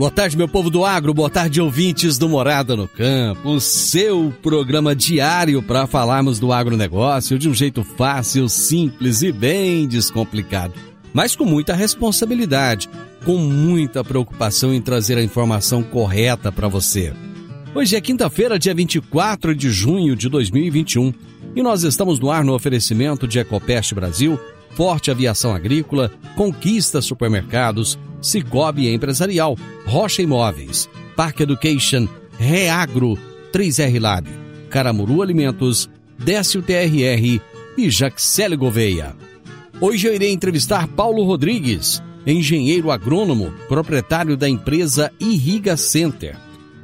Boa tarde, meu povo do agro, boa tarde, ouvintes do Morada no Campo, o seu programa diário para falarmos do agronegócio de um jeito fácil, simples e bem descomplicado, mas com muita responsabilidade, com muita preocupação em trazer a informação correta para você. Hoje é quinta-feira, dia 24 de junho de 2021, e nós estamos no ar no oferecimento de Ecopest Brasil, Forte Aviação Agrícola, Conquista Supermercados, Cicobi Empresarial, Rocha Imóveis, Parque Education, Reagro, 3R Lab, Caramuru Alimentos, Décio TRR e Jaxele Gouveia. Hoje eu irei entrevistar Paulo Rodrigues, engenheiro agrônomo, proprietário da empresa Irriga Center.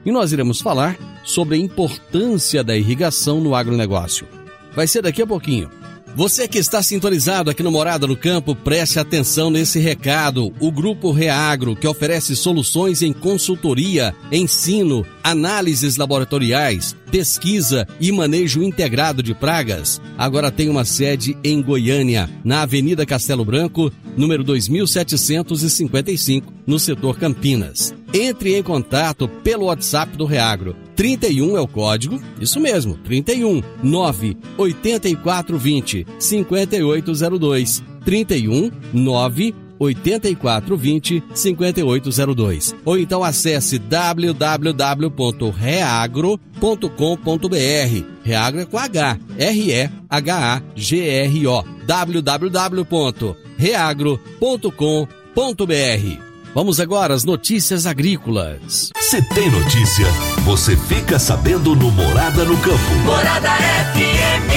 E nós iremos falar sobre a importância da irrigação no agronegócio. Vai ser daqui a pouquinho. Você que está sintonizado aqui no Morada no Campo, preste atenção nesse recado. O Grupo Reagro, que oferece soluções em consultoria, ensino, análises laboratoriais, pesquisa e manejo integrado de pragas, agora tem uma sede em Goiânia, na Avenida Castelo Branco, número 2755, no setor Campinas. Entre em contato pelo WhatsApp do Reagro. 31 é o código, isso mesmo, 31 9 8420 5802. 31 9 8420 5802. Ou então acesse www.reagro.com.br. Reagro é com H, R E H A G R O. www.reagro.com.br. Vamos agora às notícias agrícolas. Se tem notícia, você fica sabendo no Morada no Campo. Morada FM.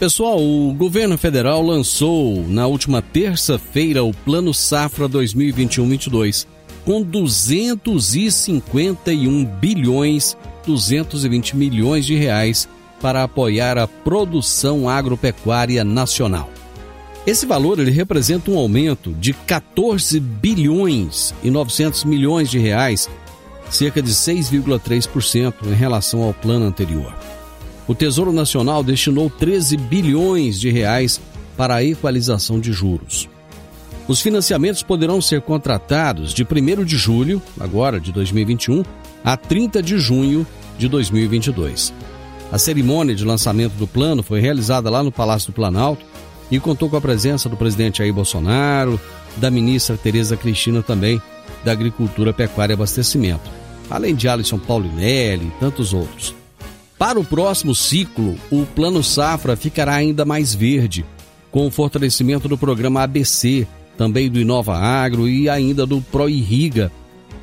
Pessoal, o governo federal lançou na última terça-feira o Plano Safra 2021-22 com 251 bilhões 220 milhões de reais para apoiar a produção agropecuária nacional. Esse valor ele representa um aumento de 14 bilhões e 900 milhões de reais, cerca de 6,3% em relação ao plano anterior. O Tesouro Nacional destinou 13 bilhões de reais para a equalização de juros. Os financiamentos poderão ser contratados de 1 de julho, agora de 2021, a 30 de junho de 2022. A cerimônia de lançamento do plano foi realizada lá no Palácio do Planalto e contou com a presença do presidente Jair Bolsonaro, da ministra Tereza Cristina também, da Agricultura, Pecuária e Abastecimento, além de Alisson Paulinelli e tantos outros. Para o próximo ciclo, o Plano Safra ficará ainda mais verde, com o fortalecimento do programa ABC, também do Inova Agro e ainda do ProIrriga,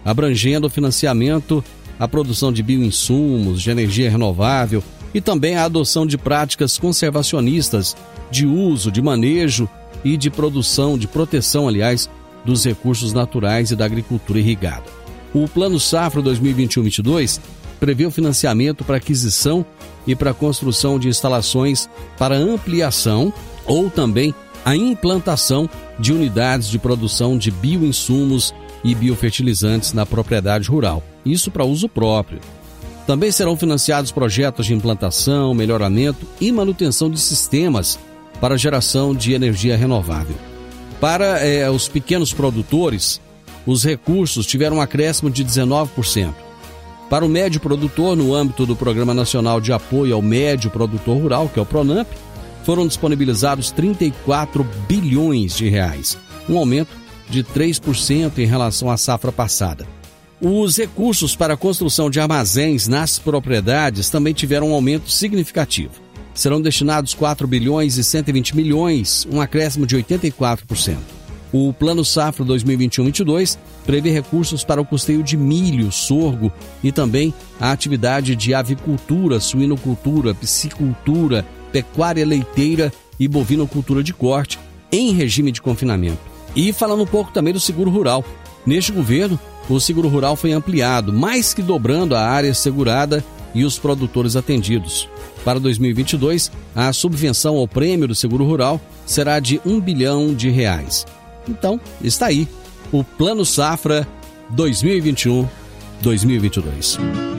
abrangendo o financiamento, a produção de bioinsumos, de energia renovável e também a adoção de práticas conservacionistas de uso, de manejo e de produção, de proteção, aliás, dos recursos naturais e da agricultura irrigada. O Plano Safra 2021-22 prevê o financiamento para aquisição e para construção de instalações para ampliação ou também a implantação de unidades de produção de bioinsumos e biofertilizantes na propriedade rural, isso para uso próprio. Também serão financiados projetos de implantação, melhoramento e manutenção de sistemas para geração de energia renovável. Para eh, os pequenos produtores, os recursos tiveram um acréscimo de 19%. Para o médio produtor, no âmbito do Programa Nacional de Apoio ao Médio Produtor Rural, que é o PRONAMP, foram disponibilizados 34 bilhões de reais, um aumento de 3% em relação à safra passada. Os recursos para a construção de armazéns nas propriedades também tiveram um aumento significativo. Serão destinados 4 bilhões e 120 milhões, um acréscimo de 84%. O Plano Safra 2021-22 prevê recursos para o custeio de milho, sorgo e também a atividade de avicultura, suinocultura, piscicultura, pecuária leiteira e bovinocultura de corte em regime de confinamento. E falando um pouco também do seguro rural. Neste governo, o seguro rural foi ampliado, mais que dobrando a área segurada e os produtores atendidos. Para 2022, a subvenção ao prêmio do seguro rural será de um bilhão de reais. Então, está aí o Plano Safra 2021-2022.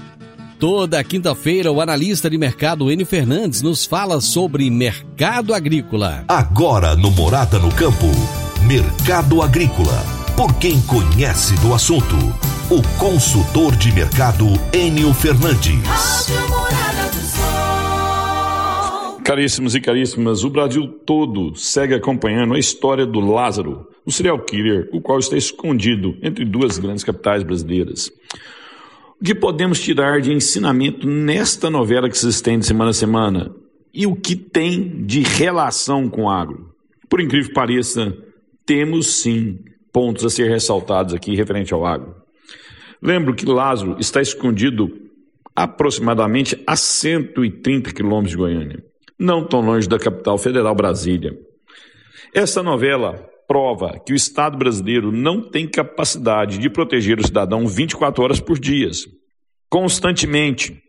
Toda quinta-feira, o analista de mercado Enio Fernandes nos fala sobre mercado agrícola. Agora no Morada no Campo, Mercado Agrícola. Por quem conhece do assunto, o consultor de mercado Enio Fernandes. Rádio Morada do Sol. Caríssimos e caríssimas, o Brasil todo segue acompanhando a história do Lázaro, o serial killer, o qual está escondido entre duas grandes capitais brasileiras. Que podemos tirar de ensinamento nesta novela que se estende semana a semana? E o que tem de relação com o agro? Por incrível que pareça, temos sim pontos a ser ressaltados aqui referente ao agro. Lembro que Lázaro está escondido aproximadamente a 130 quilômetros de Goiânia, não tão longe da capital federal Brasília. Essa novela prova que o Estado brasileiro não tem capacidade de proteger o cidadão 24 horas por dia, constantemente.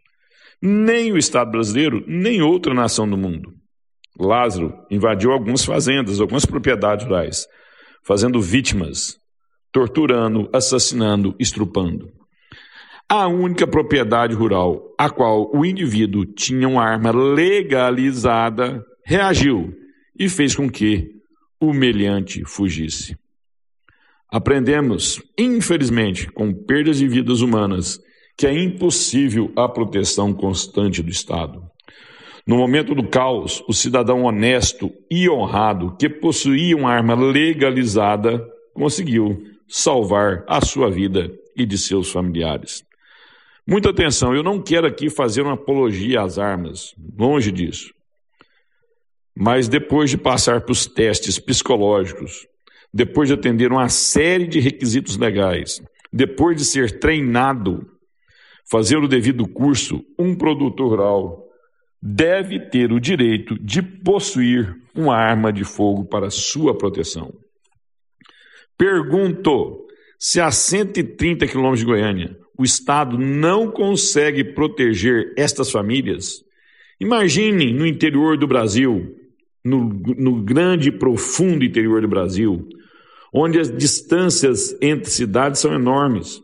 Nem o Estado brasileiro, nem outra nação do mundo. Lázaro invadiu algumas fazendas, algumas propriedades rurais, fazendo vítimas, torturando, assassinando, estrupando. A única propriedade rural a qual o indivíduo tinha uma arma legalizada reagiu e fez com que o meliante fugisse. Aprendemos, infelizmente, com perdas de vidas humanas, que é impossível a proteção constante do Estado. No momento do caos, o cidadão honesto e honrado que possuía uma arma legalizada conseguiu salvar a sua vida e de seus familiares. Muita atenção, eu não quero aqui fazer uma apologia às armas, longe disso. Mas depois de passar pelos testes psicológicos, depois de atender uma série de requisitos legais, depois de ser treinado, fazer o devido curso, um produtor rural deve ter o direito de possuir uma arma de fogo para sua proteção. Pergunto: se a 130 quilômetros de Goiânia o Estado não consegue proteger estas famílias, imaginem no interior do Brasil, no, no grande e profundo interior do Brasil, onde as distâncias entre cidades são enormes,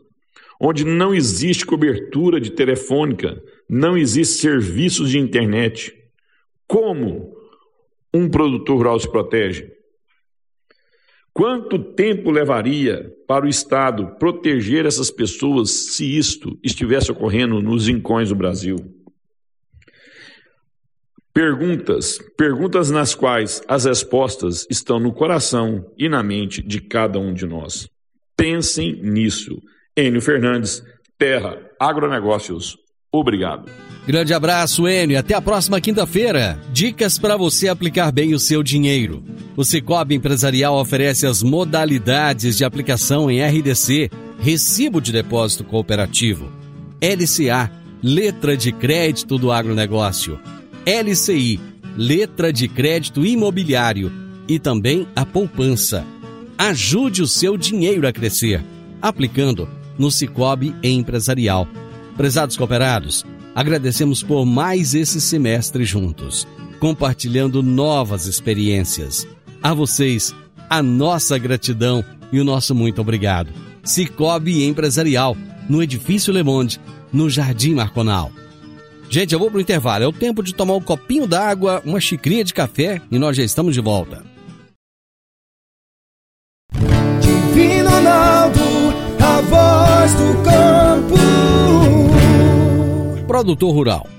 onde não existe cobertura de telefônica, não existe serviços de internet. Como um produtor rural se protege? Quanto tempo levaria para o Estado proteger essas pessoas se isto estivesse ocorrendo nos rincões do Brasil? Perguntas, perguntas nas quais as respostas estão no coração e na mente de cada um de nós. Pensem nisso. Enio Fernandes, Terra, Agronegócios, Obrigado. Grande abraço, Enio, até a próxima quinta-feira. Dicas para você aplicar bem o seu dinheiro. O Cicobi Empresarial oferece as modalidades de aplicação em RDC, Recibo de Depósito Cooperativo, LCA, Letra de Crédito do Agronegócio, LCI, Letra de Crédito Imobiliário e também a poupança. Ajude o seu dinheiro a crescer, aplicando no Cicobi Empresarial. Prezados cooperados, agradecemos por mais esse semestre juntos, compartilhando novas experiências. A vocês, a nossa gratidão e o nosso muito obrigado. Cicobi Empresarial, no Edifício Le Monde, no Jardim Marconal. Gente, eu vou pro intervalo. É o tempo de tomar um copinho d'água, uma xicrinha de café e nós já estamos de volta. Divino Ronaldo, a voz do campo. Produtor Rural.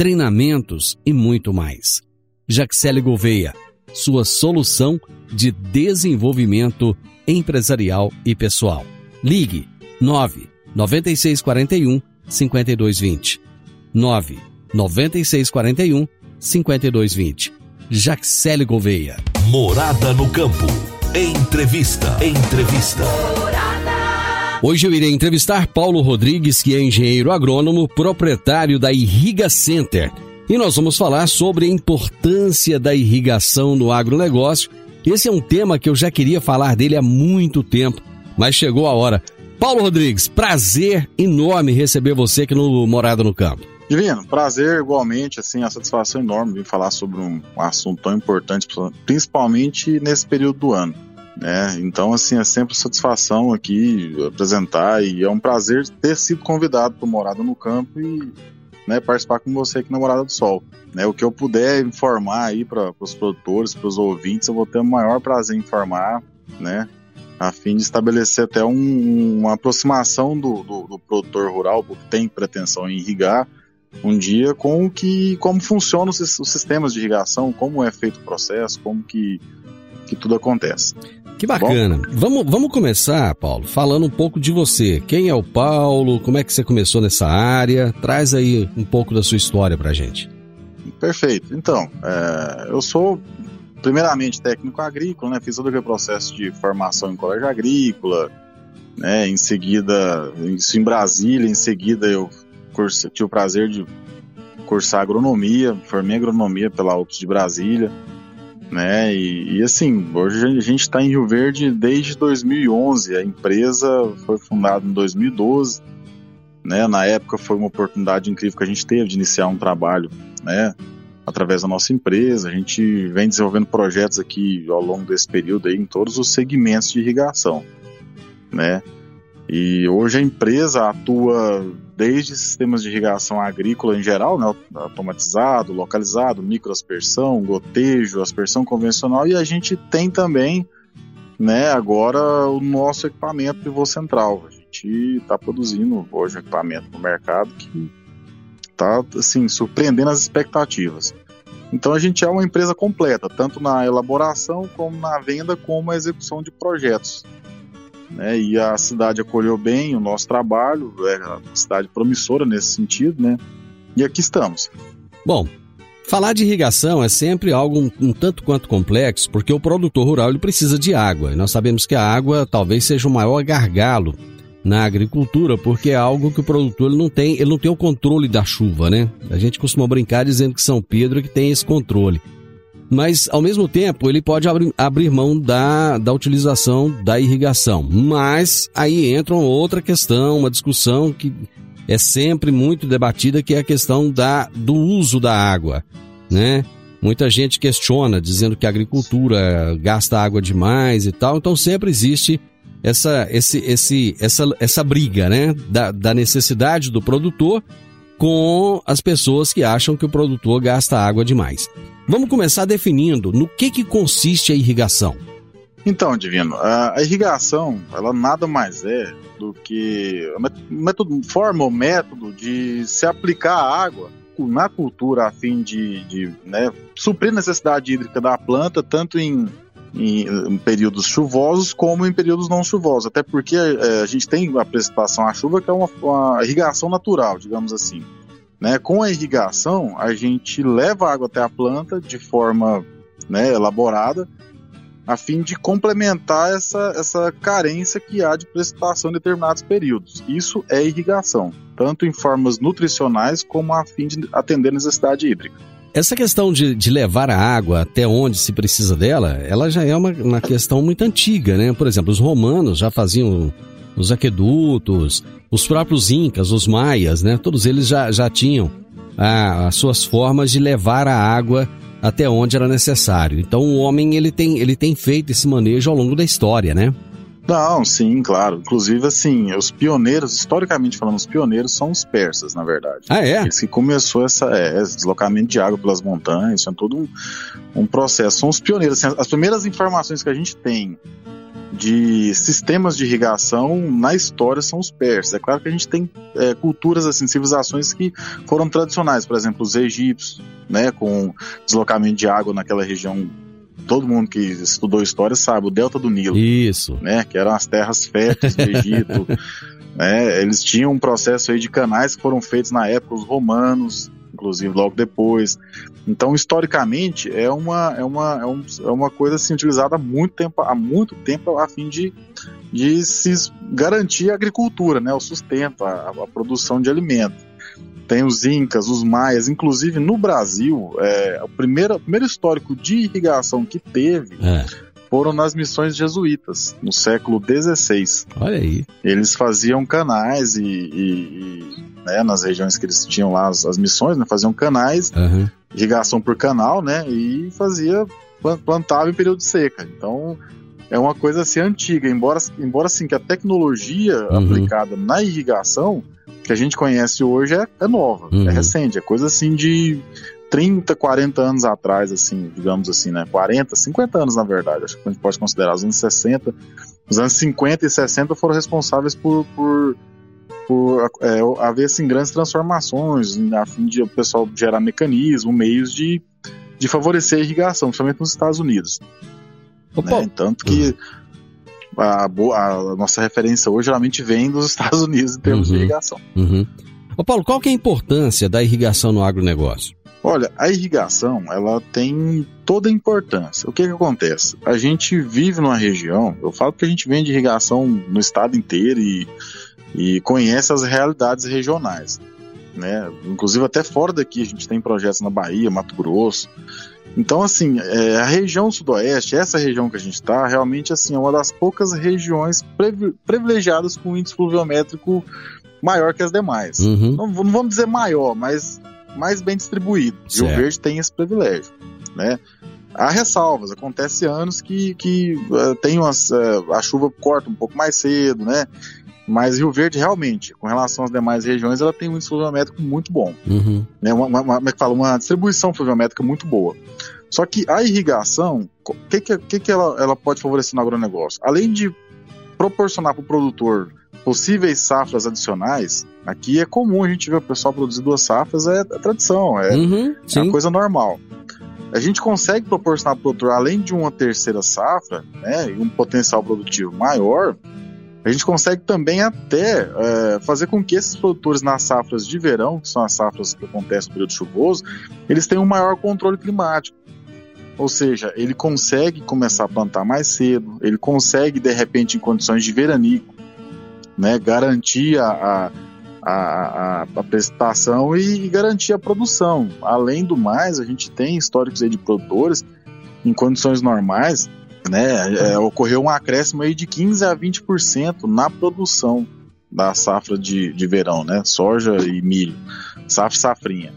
treinamentos e muito mais. Jaxele Gouveia, sua solução de desenvolvimento empresarial e pessoal. Ligue 9 9641 5220. 9 9641 5220. Jaxele Gouveia. Morada no campo. Entrevista. Entrevista. Hoje eu irei entrevistar Paulo Rodrigues, que é engenheiro agrônomo, proprietário da Irriga Center. E nós vamos falar sobre a importância da irrigação no agronegócio. Esse é um tema que eu já queria falar dele há muito tempo, mas chegou a hora. Paulo Rodrigues, prazer enorme receber você aqui no Morada no Campo. Divino, prazer igualmente, assim, a satisfação enorme de falar sobre um assunto tão importante, principalmente nesse período do ano. Né? Então, assim, é sempre satisfação aqui apresentar e é um prazer ter sido convidado para Morada no Campo e né, participar com você aqui na Morada do Sol. Né? O que eu puder informar aí para os produtores, para os ouvintes, eu vou ter o maior prazer em informar, né? A fim de estabelecer até um, uma aproximação do, do, do produtor rural que tem pretensão em irrigar um dia com o que como funcionam os, os sistemas de irrigação, como é feito o processo, como que, que tudo acontece. Que bacana. Vamos, vamos começar, Paulo, falando um pouco de você. Quem é o Paulo? Como é que você começou nessa área? Traz aí um pouco da sua história pra gente. Perfeito. Então, é, eu sou primeiramente técnico agrícola, né? Fiz todo aquele processo de formação em colégio agrícola, né? Em seguida, isso em Brasília, em seguida eu curso, tive o prazer de cursar agronomia, formei agronomia pela Altos de Brasília né? E, e, assim, hoje a gente está em Rio Verde desde 2011. A empresa foi fundada em 2012, né? Na época foi uma oportunidade incrível que a gente teve de iniciar um trabalho, né? Através da nossa empresa, a gente vem desenvolvendo projetos aqui ao longo desse período aí em todos os segmentos de irrigação, né? E hoje a empresa atua desde sistemas de irrigação agrícola em geral, né, automatizado, localizado, microaspersão, gotejo, aspersão convencional, e a gente tem também, né, agora o nosso equipamento pivô central. A gente está produzindo hoje um equipamento no mercado que está assim surpreendendo as expectativas. Então a gente é uma empresa completa, tanto na elaboração como na venda, como na execução de projetos né? E a cidade acolheu bem o nosso trabalho, é uma cidade promissora nesse sentido, né? E aqui estamos. Bom, falar de irrigação é sempre algo um, um, tanto quanto complexo, porque o produtor rural ele precisa de água. E nós sabemos que a água talvez seja o maior gargalo na agricultura, porque é algo que o produtor não tem, ele não tem o controle da chuva, né? A gente costuma brincar dizendo que São Pedro é que tem esse controle mas ao mesmo tempo ele pode abrir, abrir mão da, da utilização da irrigação. Mas aí entra uma outra questão, uma discussão que é sempre muito debatida, que é a questão da, do uso da água, né? Muita gente questiona, dizendo que a agricultura gasta água demais e tal, então sempre existe essa, esse, esse, essa, essa briga, né? Da, da necessidade do produtor com as pessoas que acham que o produtor gasta água demais. Vamos começar definindo no que, que consiste a irrigação. Então, Divino, a, irrigação, ela nada mais é do que método, forma ou método de se aplicar a água na cultura a fim de, de né, suprir a necessidade hídrica da planta, tanto em, em, em, períodos chuvosos como em períodos não chuvosos. Até porque é, a gente tem a precipitação à chuva, que é uma, uma irrigação natural, digamos assim. Né? Com a irrigação, a gente leva água até a planta de forma né, elaborada, a fim de complementar essa, essa carência que há de precipitação em determinados períodos. Isso é irrigação, tanto em formas nutricionais como a fim de atender a necessidade hídrica. Essa questão de, de levar a água até onde se precisa dela, ela já é uma, uma questão muito antiga, né? Por exemplo, os romanos já faziam os aquedutos, os próprios incas, os maias, né? Todos eles já, já tinham ah, as suas formas de levar a água até onde era necessário. Então o homem ele tem, ele tem feito esse manejo ao longo da história, né? Não, sim, claro. Inclusive, assim, os pioneiros, historicamente falando, os pioneiros são os persas, na verdade. Ah, é? Que começou essa, é, esse deslocamento de água pelas montanhas, é todo um, um processo. São os pioneiros. Assim, as primeiras informações que a gente tem de sistemas de irrigação na história são os persas. É claro que a gente tem é, culturas, assim, civilizações que foram tradicionais, por exemplo, os egípcios, né, com deslocamento de água naquela região. Todo mundo que estudou história sabe, o delta do Nilo. Isso. Né, que eram as terras férteis do Egito. né, eles tinham um processo aí de canais que foram feitos na época, os romanos, inclusive logo depois. Então, historicamente, é uma, é uma, é, um, é uma coisa assim, utilizada há muito tempo, há muito tempo a fim de, de se garantir a agricultura, né, o sustento, a, a produção de alimentos. Tem os incas, os maias, inclusive no Brasil, é, o, primeiro, o primeiro histórico de irrigação que teve é. foram nas missões jesuítas, no século XVI. Olha aí. Eles faziam canais e, e, e né, nas regiões que eles tinham lá as, as missões, né, faziam canais, uhum. irrigação por canal, né, e fazia plantava em período de seca. Então é uma coisa assim antiga, embora embora assim que a tecnologia uhum. aplicada na irrigação que a gente conhece hoje é, é nova, é uhum. é recente, é coisa assim de 30, 40 anos atrás, assim, digamos assim, né? 40, 50 anos na verdade, acho que a gente pode considerar. Os anos 60, os anos 50 e 60 foram responsáveis por, por por é, haver assim, grandes transformações a fim de o pessoal gerar mecanismos, meios de, de favorecer a irrigação, principalmente nos Estados Unidos. Né? Tanto que a, a, nossa referência hoje geralmente vem dos Estados Unidos em termos uhum. de irrigação. Uhum. Ô Paulo, qual que é a importância da irrigação no agronegócio? Olha, a irrigação, ela tem toda a importância. O que que acontece? A gente vive numa região, eu falo que a gente vende irrigação no estado inteiro e e conhece as realidades regionais. Né? Inclusive até fora daqui a gente tem projetos na Bahia, Mato Grosso. Então, assim, é, a região sudoeste, essa região que a gente está, realmente assim, é uma das poucas regiões privilegiadas com índice pluviométrico maior que as demais. Uhum. Não, não, vamos dizer maior, mas mais bem distribuído. Rio Verde tem esse privilégio. Né? Há ressalvas, acontece anos que, que uh, tem umas, uh, a chuva corta um pouco mais cedo, né? Mas Rio Verde, realmente, com relação às demais regiões, ela tem um índice fluviométrico muito bom. Uhum. Né? Uma, uma, uma, é fala, uma distribuição fluviométrica muito boa. Só que a irrigação, o que, que, que, que ela, ela pode favorecer no agronegócio? Além de proporcionar para o produtor possíveis safras adicionais, aqui é comum a gente ver o pessoal produzir duas safras, é, é tradição, é, uhum, é uma coisa normal. A gente consegue proporcionar para o produtor, além de uma terceira safra, né, e um potencial produtivo maior, a gente consegue também até é, fazer com que esses produtores nas safras de verão, que são as safras que acontecem no período chuvoso, eles tenham um maior controle climático. Ou seja, ele consegue começar a plantar mais cedo, ele consegue, de repente, em condições de veranico, né, garantir a, a, a, a precipitação e, e, garantir a produção. Além do mais, a gente tem históricos de produtores em condições normais né, é, ocorreu um acréscimo aí de 15 a 20% na produção da safra de, de verão, né, soja e milho, safra safrinha,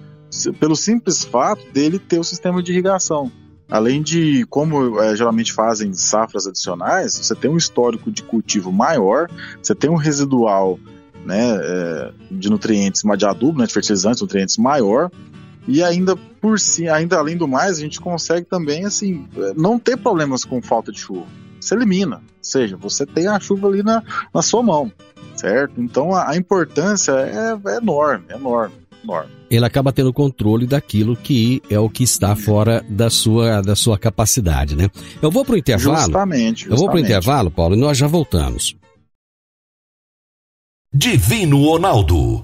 pelo simples fato dele ter o sistema de irrigação. Além de, como é, geralmente fazem safras adicionais, você tem um histórico de cultivo maior, você tem um residual né, é, de nutrientes, de adubo, né, de fertilizantes, nutrientes maior, e ainda por si, ainda além do mais, a gente consegue também assim não ter problemas com falta de chuva. Você elimina, ou seja, você tem a chuva ali na, na sua mão, certo? Então a, a importância é, é enorme, é enorme, enorme. Ele acaba tendo controle daquilo que é o que está fora da sua, da sua capacidade, né? Eu vou para o intervalo. Justamente, justamente. Eu vou para o intervalo, Paulo, e nós já voltamos. Divino Ronaldo,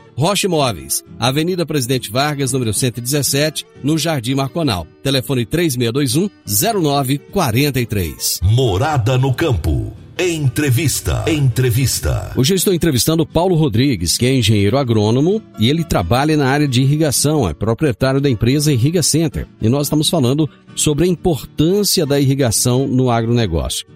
Rocha Imóveis, Avenida Presidente Vargas, número 117, no Jardim Marconal. Telefone 3621-0943. Morada no campo. Entrevista. Entrevista. Hoje eu estou entrevistando Paulo Rodrigues, que é engenheiro agrônomo e ele trabalha na área de irrigação, é proprietário da empresa Irriga Center. E nós estamos falando sobre a importância da irrigação no agronegócio.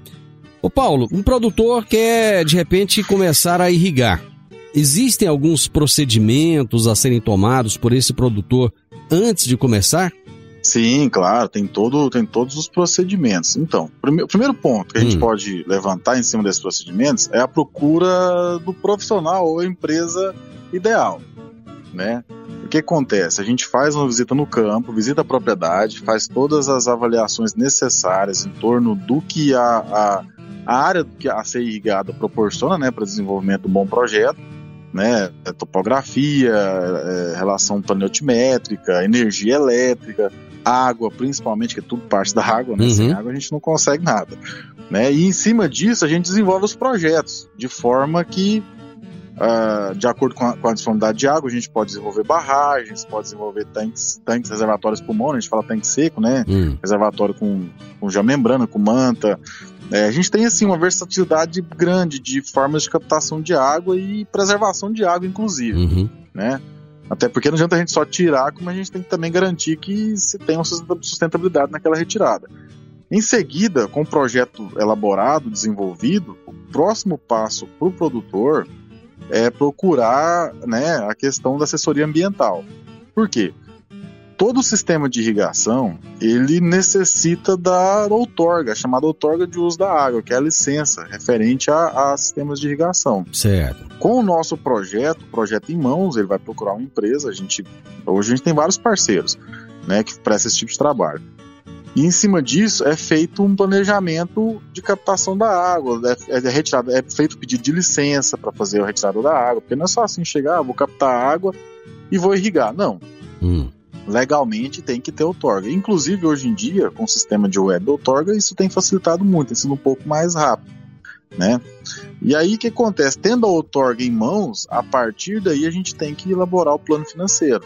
Ô Paulo, um produtor quer de repente começar a irrigar. Existem alguns procedimentos a serem tomados por esse produtor antes de começar? Sim, claro, tem, todo, tem todos os procedimentos. Então, o primeiro ponto que a gente Hum. pode levantar em cima desses procedimentos é a procura do profissional ou empresa ideal, né? O que acontece? A gente faz uma visita no campo, visita a propriedade, faz todas as avaliações necessárias em torno do que a, a, a área que a ser irrigada proporciona, né, para o desenvolvimento de um bom projeto, né, topografia, é, relação planetimétrica, energia elétrica, água, principalmente, que é tudo parte da água, né? Uhum. Sem água a gente não consegue nada. Né? E em cima disso a gente desenvolve os projetos, de forma que, ah, de acordo com a, com a disponibilidade de água, a gente pode desenvolver barragens, pode desenvolver tanques, tanques reservatórios pulmônicos, a gente fala tanque seco, né? Hum, Reservatório com, com geomembrana, com manta. É, a gente tem assim uma versatilidade grande de formas de captação de água e preservação de água, inclusive uhum. né? Até porque não adianta a gente só tirar, como a gente tem que também garantir que se tem uma sustentabilidade naquela retirada. Em seguida, com o projeto elaborado, desenvolvido, o próximo passo para o produtor é procurar né, a questão da assessoria ambiental. Por quê? Todo sistema de irrigação ele necessita da outorga, a chamada outorga de uso da água, que é a licença referente a, a sistemas de irrigação. Certo. Com o nosso projeto, projeto em mãos, ele vai procurar uma empresa. A gente, hoje a gente tem vários parceiros né, que prestam esse tipo de trabalho. E em cima disso é feito um planejamento de captação da água, é, é, retirado, é feito pedido de licença para fazer a retirada da água, porque não é só assim chegar, ah, vou captar água e vou irrigar. Não. Hum, Legalmente tem que ter outorga. Inclusive, hoje em dia, com o sistema de web outorga, isso tem facilitado muito, tem sido um pouco mais rápido. Né? E aí o que acontece? Tendo a outorga em mãos, a partir daí a gente tem que elaborar o plano financeiro.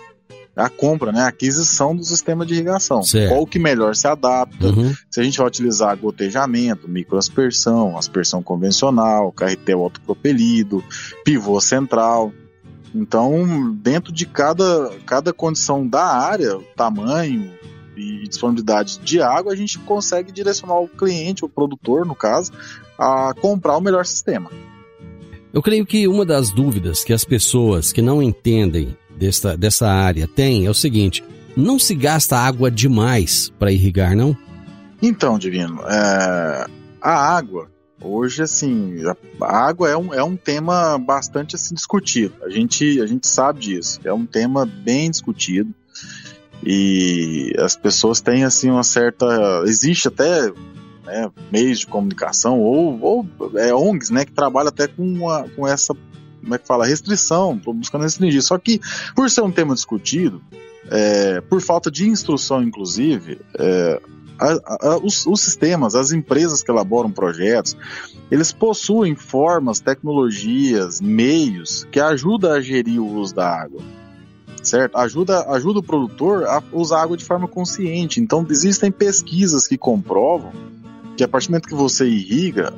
A compra, né? a aquisição do sistema de irrigação. Certo. Qual que melhor se adapta, uhum. se a gente vai utilizar gotejamento, microaspersão, aspersão convencional, carretel autopropelido, pivô central. Então, dentro de cada, cada condição da área, tamanho e disponibilidade de água, a gente consegue direcionar o cliente, o produtor, no caso, a comprar o melhor sistema. Eu creio que uma das dúvidas que as pessoas que não entendem dessa, dessa área têm é o seguinte: não se gasta água demais para irrigar, não? Então, Divino, é, a água, hoje, assim, a, água é um, é um tema bastante assim, discutido. A gente, a gente sabe disso. É um tema bem discutido. E as pessoas têm, assim, uma certa. Existe até né, meios de comunicação ou, ou é, ONGs, né, que trabalham até com, uma, com essa, como é que fala, restrição, buscando restringir. Só que, por ser um tema discutido, é, por falta de instrução, inclusive, é, a, a, os, os, sistemas, as empresas que elaboram projetos, eles possuem formas, tecnologias, meios que ajudam a gerir o uso da água. Certo? Ajuda, ajuda o produtor a usar água de forma consciente. Então, existem pesquisas que comprovam que a partir do momento que você irriga,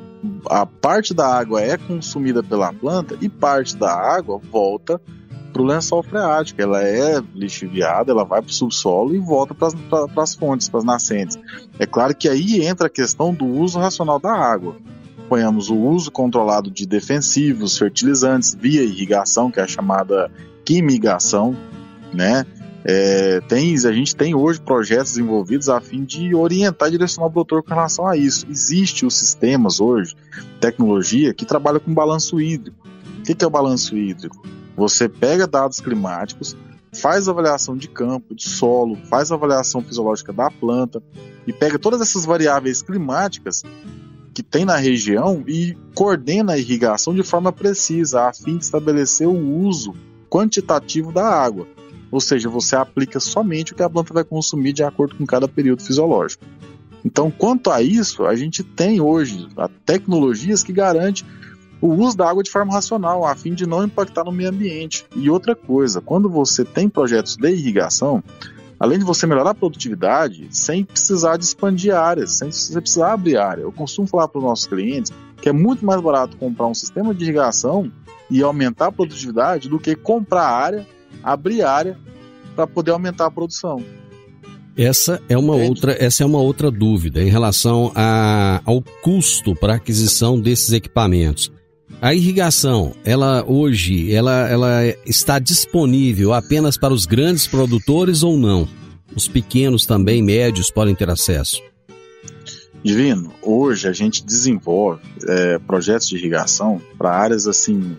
a parte da água é consumida pela planta e parte da água volta para o lençol freático. Ela é lixiviada, ela vai para o subsolo e volta para as fontes, para as nascentes. É claro que aí entra a questão do uso racional da água. Apoiamos o uso controlado de defensivos, fertilizantes, via irrigação, que é a chamada quimigação, né? É, tem, a gente tem hoje projetos desenvolvidos a fim de orientar e direcionar o produtor com relação a isso. Existem os sistemas hoje, tecnologia, que trabalha com balanço hídrico. O que é o balanço hídrico? Você pega dados climáticos, faz avaliação de campo, de solo, faz avaliação fisiológica da planta e pega todas essas variáveis climáticas que tem na região e coordena a irrigação de forma precisa, a fim de estabelecer o uso quantitativo da água. Ou seja, você aplica somente o que a planta vai consumir de acordo com cada período fisiológico. Então, quanto a isso, a gente tem hoje tecnologias que garantem o uso da água de forma racional, a fim de não impactar no meio ambiente. E outra coisa, quando você tem projetos de irrigação, além de você melhorar a produtividade, sem precisar de expandir áreas, sem você precisar abrir área. Eu costumo falar para os nossos clientes que é muito mais barato comprar um sistema de irrigação e aumentar a produtividade do que comprar área, abrir área para poder aumentar a produção. Essa é uma outra, essa é uma outra dúvida em relação a, ao custo para aquisição desses equipamentos. A irrigação, ela hoje, ela, ela está disponível apenas para os grandes produtores ou não? Os pequenos também, médios, podem ter acesso? Divino, hoje a gente desenvolve é, projetos de irrigação para áreas assim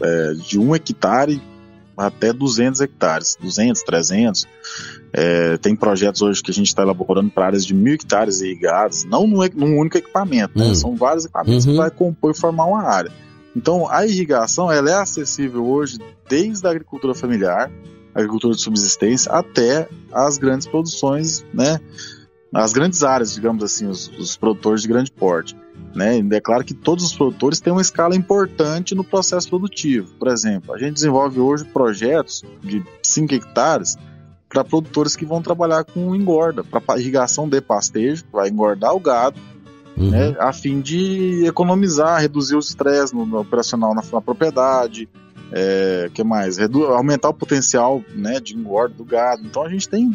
é, de um hectare até 200 hectares, 200, 300. É, tem projetos hoje que a gente está elaborando para áreas de mil hectares irrigados, não num, num único equipamento, né? hum. são vários equipamentos uhum. que vai compor e formar uma área. Então, a irrigação ela é acessível hoje desde a agricultura familiar, agricultura de subsistência, até as grandes produções, né? As grandes áreas, digamos assim, os, os produtores de grande porte. Né? É claro que todos os produtores têm uma escala importante no processo produtivo. Por exemplo, a gente desenvolve hoje projetos de 5 hectares para produtores que vão trabalhar com engorda, para irrigação de pastejo, vai engordar o gado uhum. né, a fim de economizar, reduzir o estresse no, no, operacional na, na propriedade, é, que mais? Redu aumentar o potencial né, de engorda do gado. Então a gente tem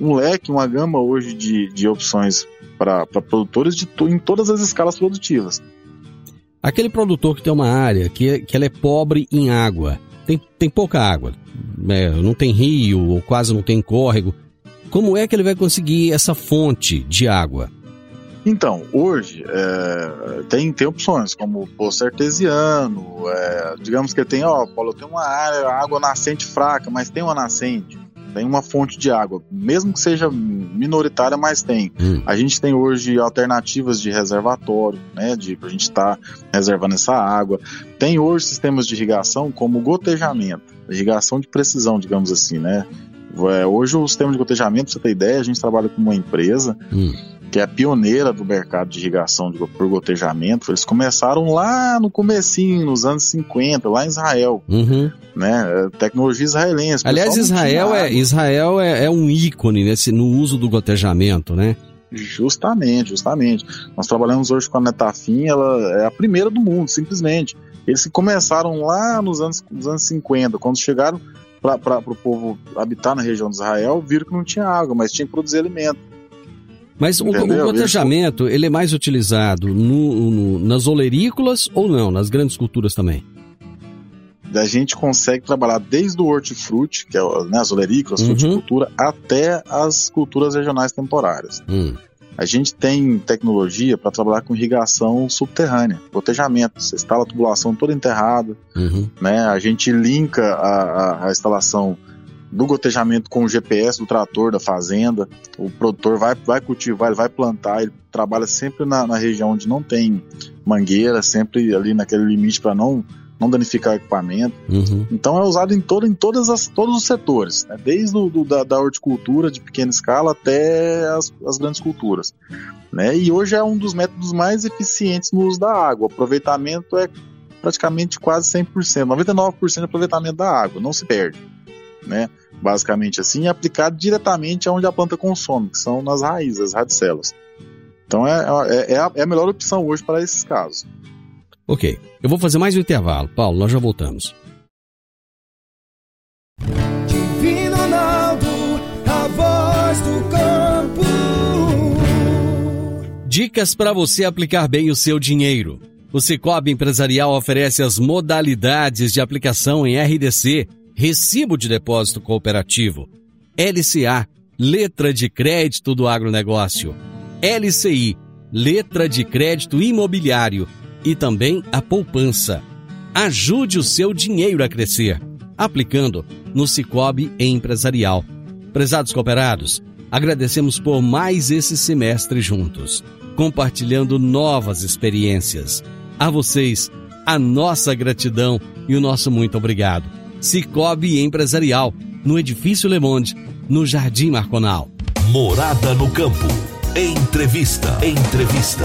um leque, uma gama hoje de, de opções para produtores de em todas as escalas produtivas. Aquele produtor que tem uma área que, que ela é pobre em água, tem, tem pouca água, né, não tem rio ou quase não tem córrego, como é que ele vai conseguir essa fonte de água? Então, hoje é, tem, tem opções, como poço artesiano, é, digamos que tem, ó, Paulo, tem uma área, água nascente fraca, mas tem uma nascente, tem uma fonte de água, mesmo que seja minoritária, mas tem. Hum. A gente tem hoje alternativas de reservatório, né, de a gente estar tá reservando essa água. Tem hoje sistemas de irrigação como gotejamento, irrigação de precisão, digamos assim, né. É, hoje o sistema de gotejamento, pra você ter ideia, a gente trabalha com uma empresa hum que é a pioneira do mercado de irrigação de, por gotejamento, eles começaram lá no comecinho, nos anos 50, lá em Israel, uhum. né? É, tecnologia israelense. Aliás, Israel é Israel é, é, um ícone nesse no uso do gotejamento, né? Justamente, justamente. Nós trabalhamos hoje com a Netafim, ela é a primeira do mundo, simplesmente. Eles que começaram lá nos anos, nos anos 50, quando chegaram para o povo habitar na região de Israel, viram que não tinha água, mas tinha que produzir alimento. Mas o, o gotejamento, ele é mais utilizado no, no, nas olerícolas ou não? Nas grandes culturas também? A gente consegue trabalhar desde o hortifruti, que é né, as olerícolas, uhum. fruticultura, até as culturas regionais temporárias. Uhum. A gente tem tecnologia para trabalhar com irrigação subterrânea, gotejamento. Você instala a tubulação toda enterrada, uhum. né? A gente linka a, a, a instalação do gotejamento com o GPS do trator da fazenda. O produtor vai, vai cultivar, ele vai plantar, ele trabalha sempre na, na região onde não tem mangueira, sempre ali naquele limite para não não danificar o equipamento. Uhum. Então é usado em, todo, em todas as, todos os setores, né? desde o, do, da, da, horticultura de pequena escala até as, as, grandes culturas. Né? E hoje é um dos métodos mais eficientes no uso da água. O aproveitamento é praticamente quase 100%, 99% de aproveitamento da água, não se perde né? Basicamente assim, aplicado diretamente aonde a planta consome, que são nas raízes, as radicelas. Então é, é, é, a, é a melhor opção hoje para esses casos. Ok, eu vou fazer mais um intervalo. Paulo, nós já voltamos. Divino Ronaldo, a voz do campo. Dicas para você aplicar bem o seu dinheiro. O Cicobi Empresarial oferece as modalidades de aplicação em RDC Recibo de Depósito Cooperativo, LCA, Letra de Crédito do Agronegócio, LCI, Letra de Crédito Imobiliário e também a poupança. Ajude o seu dinheiro a crescer, aplicando no Cicobi Empresarial. Prezados cooperados, agradecemos por mais esse semestre juntos, compartilhando novas experiências. A vocês, a nossa gratidão e o nosso muito obrigado. Cicobi Empresarial, no Edifício Le Monde, no Jardim Marconal. Morada no campo. Entrevista. Entrevista.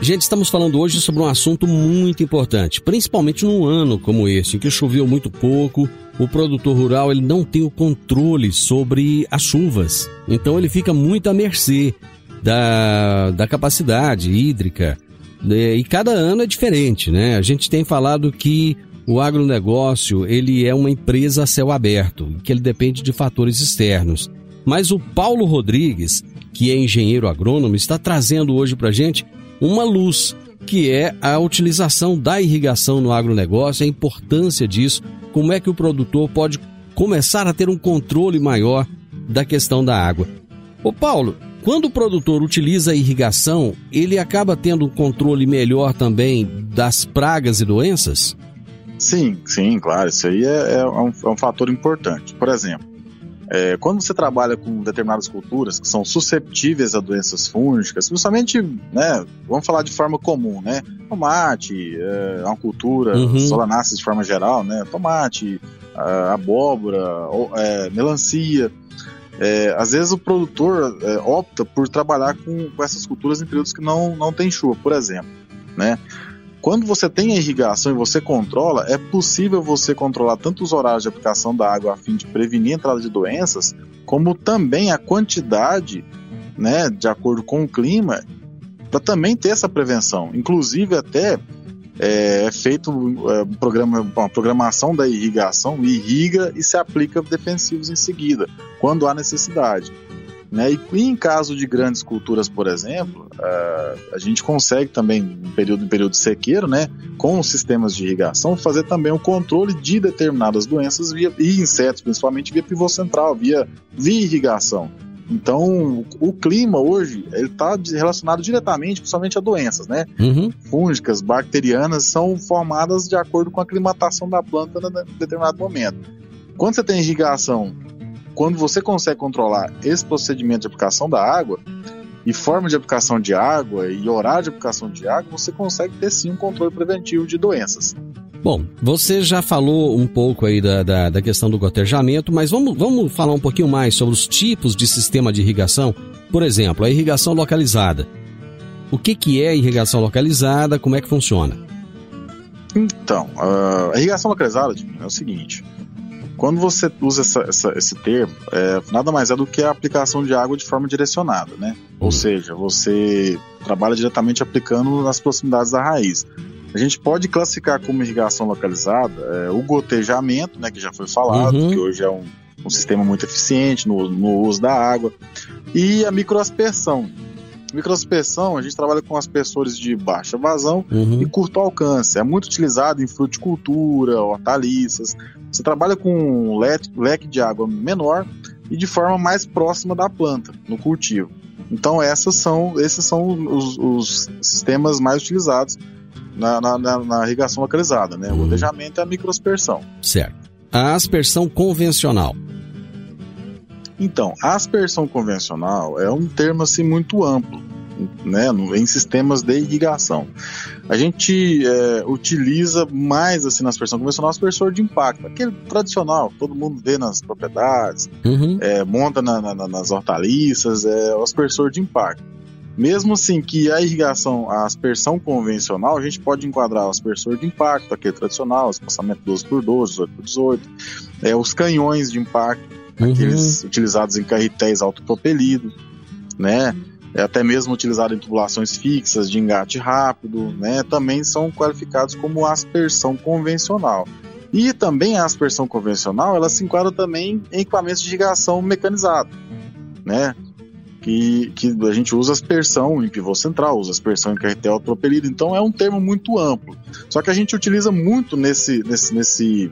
Gente, estamos falando hoje sobre um assunto muito importante, principalmente num ano como esse, em que choveu muito pouco, o produtor rural ele não tem o controle sobre as chuvas. Então ele fica muito à mercê da, da capacidade hídrica. né? E cada ano é diferente, né? A gente tem falado que o agronegócio ele é uma empresa a céu aberto, que ele depende de fatores externos. Mas o Paulo Rodrigues, que é engenheiro agrônomo, está trazendo hoje para gente uma luz, que é a utilização da irrigação no agronegócio, a importância disso, como é que o produtor pode começar a ter um controle maior da questão da água. Ô Paulo, quando o produtor utiliza a irrigação, ele acaba tendo um controle melhor também das pragas e doenças? Sim, sim, claro. Isso aí é, é um, é um fator importante. Por exemplo, é, quando você trabalha com determinadas culturas que são susceptíveis a doenças fúngicas, principalmente, né, vamos falar de forma comum, né, tomate, é uma cultura, Uhum. solanáceas de forma geral, né, tomate, abóbora, é, melancia, é, às vezes o produtor é, opta por trabalhar com, com essas culturas em períodos que não, não tem chuva, por exemplo, né, quando você tem a irrigação e você controla, é possível você controlar tanto os horários de aplicação da água a fim de prevenir a entrada de doenças, como também a quantidade, né, de acordo com o clima, para também ter essa prevenção. Inclusive até é, é feito é, um programa, uma programação da irrigação, irriga e se aplica defensivos em seguida, quando há necessidade. Né? E, e em caso de grandes culturas, por exemplo, ah, a gente consegue também, em período, em período de sequeiro, né, com os sistemas de irrigação, fazer também o controle de determinadas doenças via, e insetos, principalmente via pivô central, via, via irrigação. Então, o clima hoje ele está relacionado diretamente, principalmente a doenças, né? Uhum. Fúngicas, bacterianas, são formadas de acordo com a aclimatação da planta em determinado momento. Quando você tem irrigação, quando você consegue controlar esse procedimento de aplicação da água, e forma de aplicação de água e horário de aplicação de água, você consegue ter sim um controle preventivo de doenças. Bom, você já falou um pouco aí da, da, da questão do gotejamento, mas vamos, vamos falar um pouquinho mais sobre os tipos de sistema de irrigação. Por exemplo, a irrigação localizada. O que, que é irrigação localizada? Como é que funciona? Então, a irrigação localizada é o seguinte: quando você usa essa, essa, esse termo, é, nada mais é do que a aplicação de água de forma direcionada, né? Ou seja, você trabalha diretamente aplicando nas proximidades da raiz. A gente pode classificar como irrigação localizada é, o gotejamento, né, que já foi falado, Uhum. que hoje é um, um sistema muito eficiente no, no uso da água, e a microaspersão. Microaspersão, a gente trabalha com aspersores de baixa vazão Uhum. e curto alcance. É muito utilizado em fruticultura, hortaliças. Você trabalha com um leque, de água menor e de forma mais próxima da planta, no cultivo. Então essas são, esses são os, os sistemas mais utilizados na, na- na- na irrigação localizada, né? O Uhum. gotejamento e a microaspersão. Certo. A aspersão convencional. Então, a aspersão convencional é um termo assim muito amplo, né, em sistemas de irrigação. A gente é, utiliza mais assim na aspersão convencional aspersor de impacto, aquele tradicional, todo mundo vê nas propriedades, Uhum. é, monta na- na- nas hortaliças, é o aspersor de impacto. Mesmo assim que a irrigação, a aspersão convencional, a gente pode enquadrar o aspersor de impacto, aquele tradicional, espaçamento 12 por 12, 18 por 18, é, os canhões de impacto, Uhum. aqueles utilizados em carretéis autopropelidos, né? É até mesmo utilizado em tubulações fixas de engate rápido, né? Também são qualificados como aspersão convencional. E também a aspersão convencional, ela se enquadra também em equipamentos de irrigação mecanizado, né? que, que a gente usa aspersão em pivô central, usa aspersão em carretel propelido, então é um termo muito amplo. Só que a gente utiliza muito nesse, nesse, nesse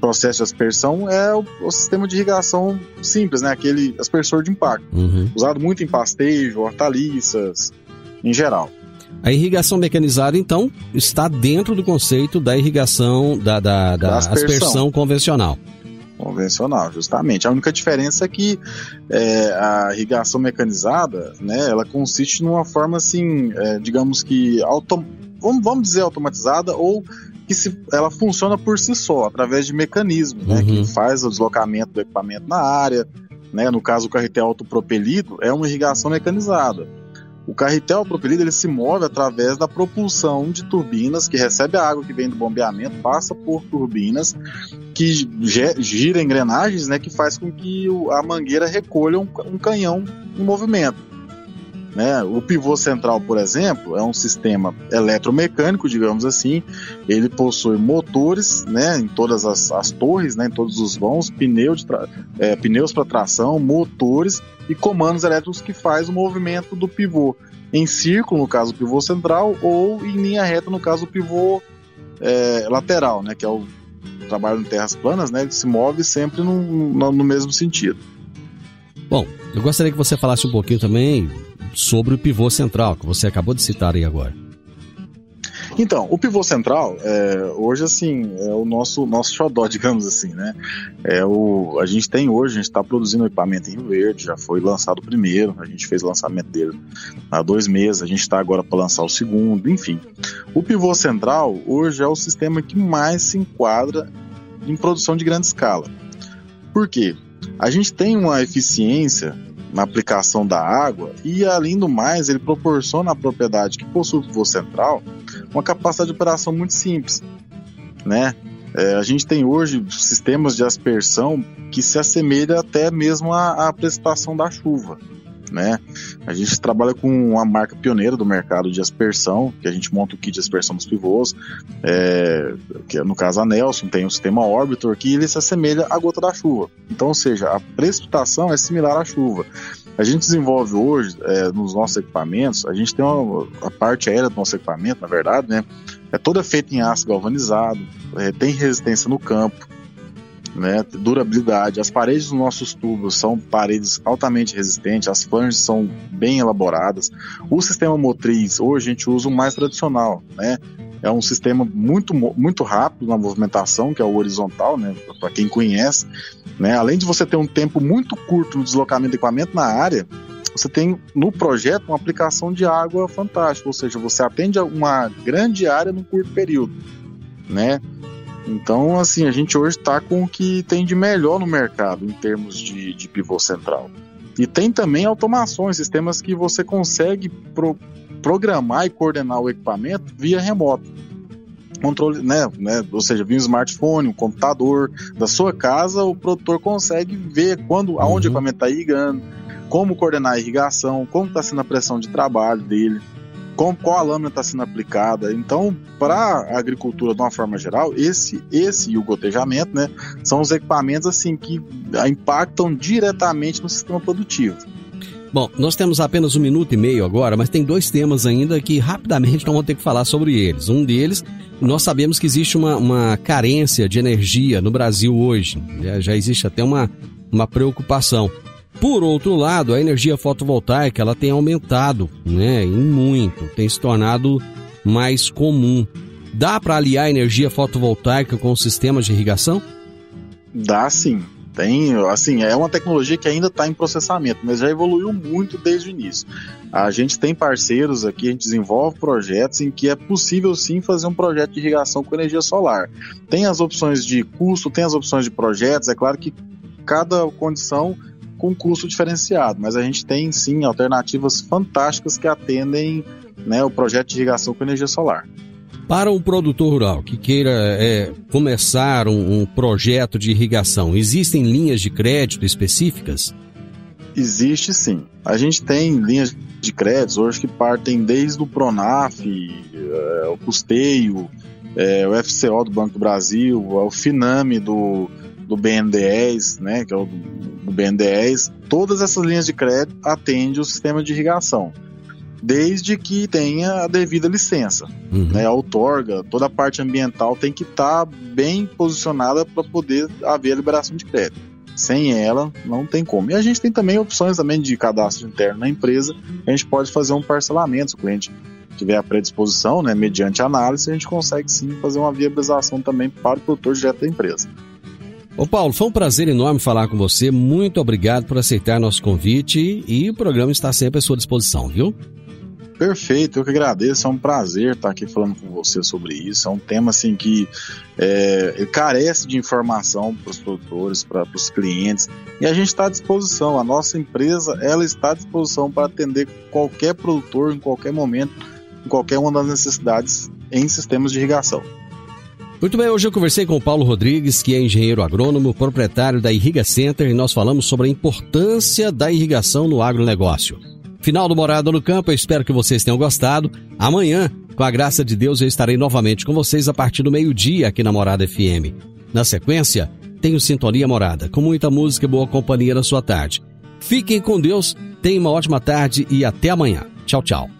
processo de aspersão é o, o sistema de irrigação simples, né? Aquele aspersor de impacto, Uhum. usado muito em pastejo, hortaliças, em geral. A irrigação mecanizada, então, está dentro do conceito da irrigação da, da, da Da aspersão. aspersão convencional. Convencional, justamente. A única diferença é que é, a irrigação mecanizada, né, ela consiste numa forma assim, é, digamos que autom vamos, vamos dizer automatizada ou que se, ela funciona por si só, através de mecanismos, né, Uhum. que faz o deslocamento do equipamento na área. Né, no caso, o carretel autopropelido é uma irrigação mecanizada. O carretel propelido ele se move através da propulsão de turbinas que recebe a água que vem do bombeamento, passa por turbinas que gira engrenagens, né, que faz com que a mangueira recolha um, um canhão em movimento. Né? O pivô central, por exemplo, é um sistema eletromecânico, digamos assim. Ele possui motores, né, em todas as, as torres, né, em todos os vãos, pneu de tra- é, pneus para tração, motores e comandos elétricos que faz o movimento do pivô em círculo, no caso o pivô central, ou em linha reta, no caso o pivô é, lateral, né, que é o trabalho em terras planas, né, ele se move sempre no, no, no mesmo sentido. Bom, eu gostaria que você falasse um pouquinho também sobre o pivô central, que você acabou de citar aí agora. Então, o pivô central, é, hoje, assim, é o nosso, nosso xodó, digamos assim, né? É o, a gente tem hoje, a gente está produzindo equipamento em Rio Verde, já foi lançado o primeiro, a gente fez o lançamento dele há dois meses, a gente está agora para lançar o segundo, enfim. O pivô central, hoje, é o sistema que mais se enquadra em produção de grande escala. Por quê? A gente tem uma eficiência na aplicação da água e, além do mais, ele proporciona à propriedade que possui o pivô central uma capacidade de operação muito simples, né? É, a gente tem hoje sistemas de aspersão que se assemelha até mesmo à, à precipitação da chuva, né? A gente trabalha com uma marca pioneira do mercado de aspersão, que a gente monta o kit de aspersão dos pivôs, é, que é, no caso a Nelson tem o sistema Orbitor, que ele se assemelha à gota da chuva. Então, ou seja, a precipitação é similar à chuva. A gente desenvolve hoje, é, nos nossos equipamentos, a gente tem uma, a parte aérea do nosso equipamento, na verdade, né? É toda feita em aço galvanizado, é, tem resistência no campo, né? Durabilidade. As paredes dos nossos tubos são paredes altamente resistentes, as flanges são bem elaboradas. O sistema motriz, hoje a gente usa o mais tradicional, né? É um sistema muito, muito rápido na movimentação, que é o horizontal, né? Para quem conhece, né? Além de você ter um tempo muito curto no deslocamento do equipamento na área, você tem no projeto uma aplicação de água fantástica, ou seja, você atende uma grande área num curto período, né? Então, assim, a gente hoje está com o que tem de melhor no mercado em termos de, de pivô central. E tem também automações, sistemas que você consegue pro- programar e coordenar o equipamento via remoto. Controle, né, né, ou seja, via um smartphone, um computador da sua casa, o produtor consegue ver quando, aonde o equipamento está irrigando, como coordenar a irrigação, como está sendo a pressão de trabalho dele, como, qual a lâmina está sendo aplicada. Então, para a agricultura de uma forma geral, esse, esse e o gotejamento, né, são os equipamentos assim que impactam diretamente no sistema produtivo. Bom, nós temos apenas um minuto e meio agora, mas tem dois temas ainda que rapidamente nós vamos ter que falar sobre eles. Um deles, nós sabemos que existe uma, uma carência de energia no Brasil hoje. Já, já existe até uma, uma preocupação. Por outro lado, a energia fotovoltaica ela tem aumentado, né, em muito, tem se tornado mais comum. Dá para aliar a energia fotovoltaica com sistemas de irrigação? Dá sim. Tem, assim, é uma tecnologia que ainda está em processamento, mas já evoluiu muito desde o início. A gente tem parceiros aqui, a gente desenvolve projetos em que é possível sim fazer um projeto de irrigação com energia solar. Tem as opções de custo, tem as opções de projetos, é claro que cada condição com custo diferenciado, mas a gente tem sim alternativas fantásticas que atendem né, o projeto de irrigação com energia solar. Para um produtor rural que queira é, começar um, um projeto de irrigação, existem linhas de crédito específicas? Existe sim. A gente tem linhas de créditos hoje que partem desde o Pronaf, é, o custeio, é, o FCO do Banco do Brasil, o Finame do, do BNDES, né, que é o do, BNDES, todas essas linhas de crédito atendem o sistema de irrigação, desde que tenha a devida licença. Uhum. Né, a outorga, toda a parte ambiental tem que estar bem posicionada para poder haver a liberação de crédito. Sem ela, não tem como. E a gente tem também opções também de cadastro interno na empresa. A gente pode fazer um parcelamento, se o cliente tiver a predisposição, né, mediante análise, a gente consegue sim fazer uma viabilização também para o produtor direto da empresa. Ô Paulo, foi um prazer enorme falar com você. Muito obrigado por aceitar nosso convite e o programa está sempre à sua disposição, viu? Perfeito, eu que agradeço, é um prazer estar aqui falando com você sobre isso. É um tema assim que é, carece de informação para os produtores, para os clientes, e a gente está à disposição. A nossa empresa ela está à disposição para atender qualquer produtor em qualquer momento, em qualquer uma das necessidades em sistemas de irrigação. Muito bem, hoje eu conversei com o Paulo Rodrigues, que é engenheiro agrônomo, proprietário da Irriga Center, e nós falamos sobre a importância da irrigação no agronegócio. Final do Morada no Campo, eu espero que vocês tenham gostado. Amanhã, com a graça de Deus, eu estarei novamente com vocês a partir do meio-dia aqui na Morada FM. Na sequência, tenho Sintonia Morada, com muita música e boa companhia na sua tarde. Fiquem com Deus, tenham uma ótima tarde e até amanhã. Tchau, tchau.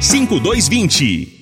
5220.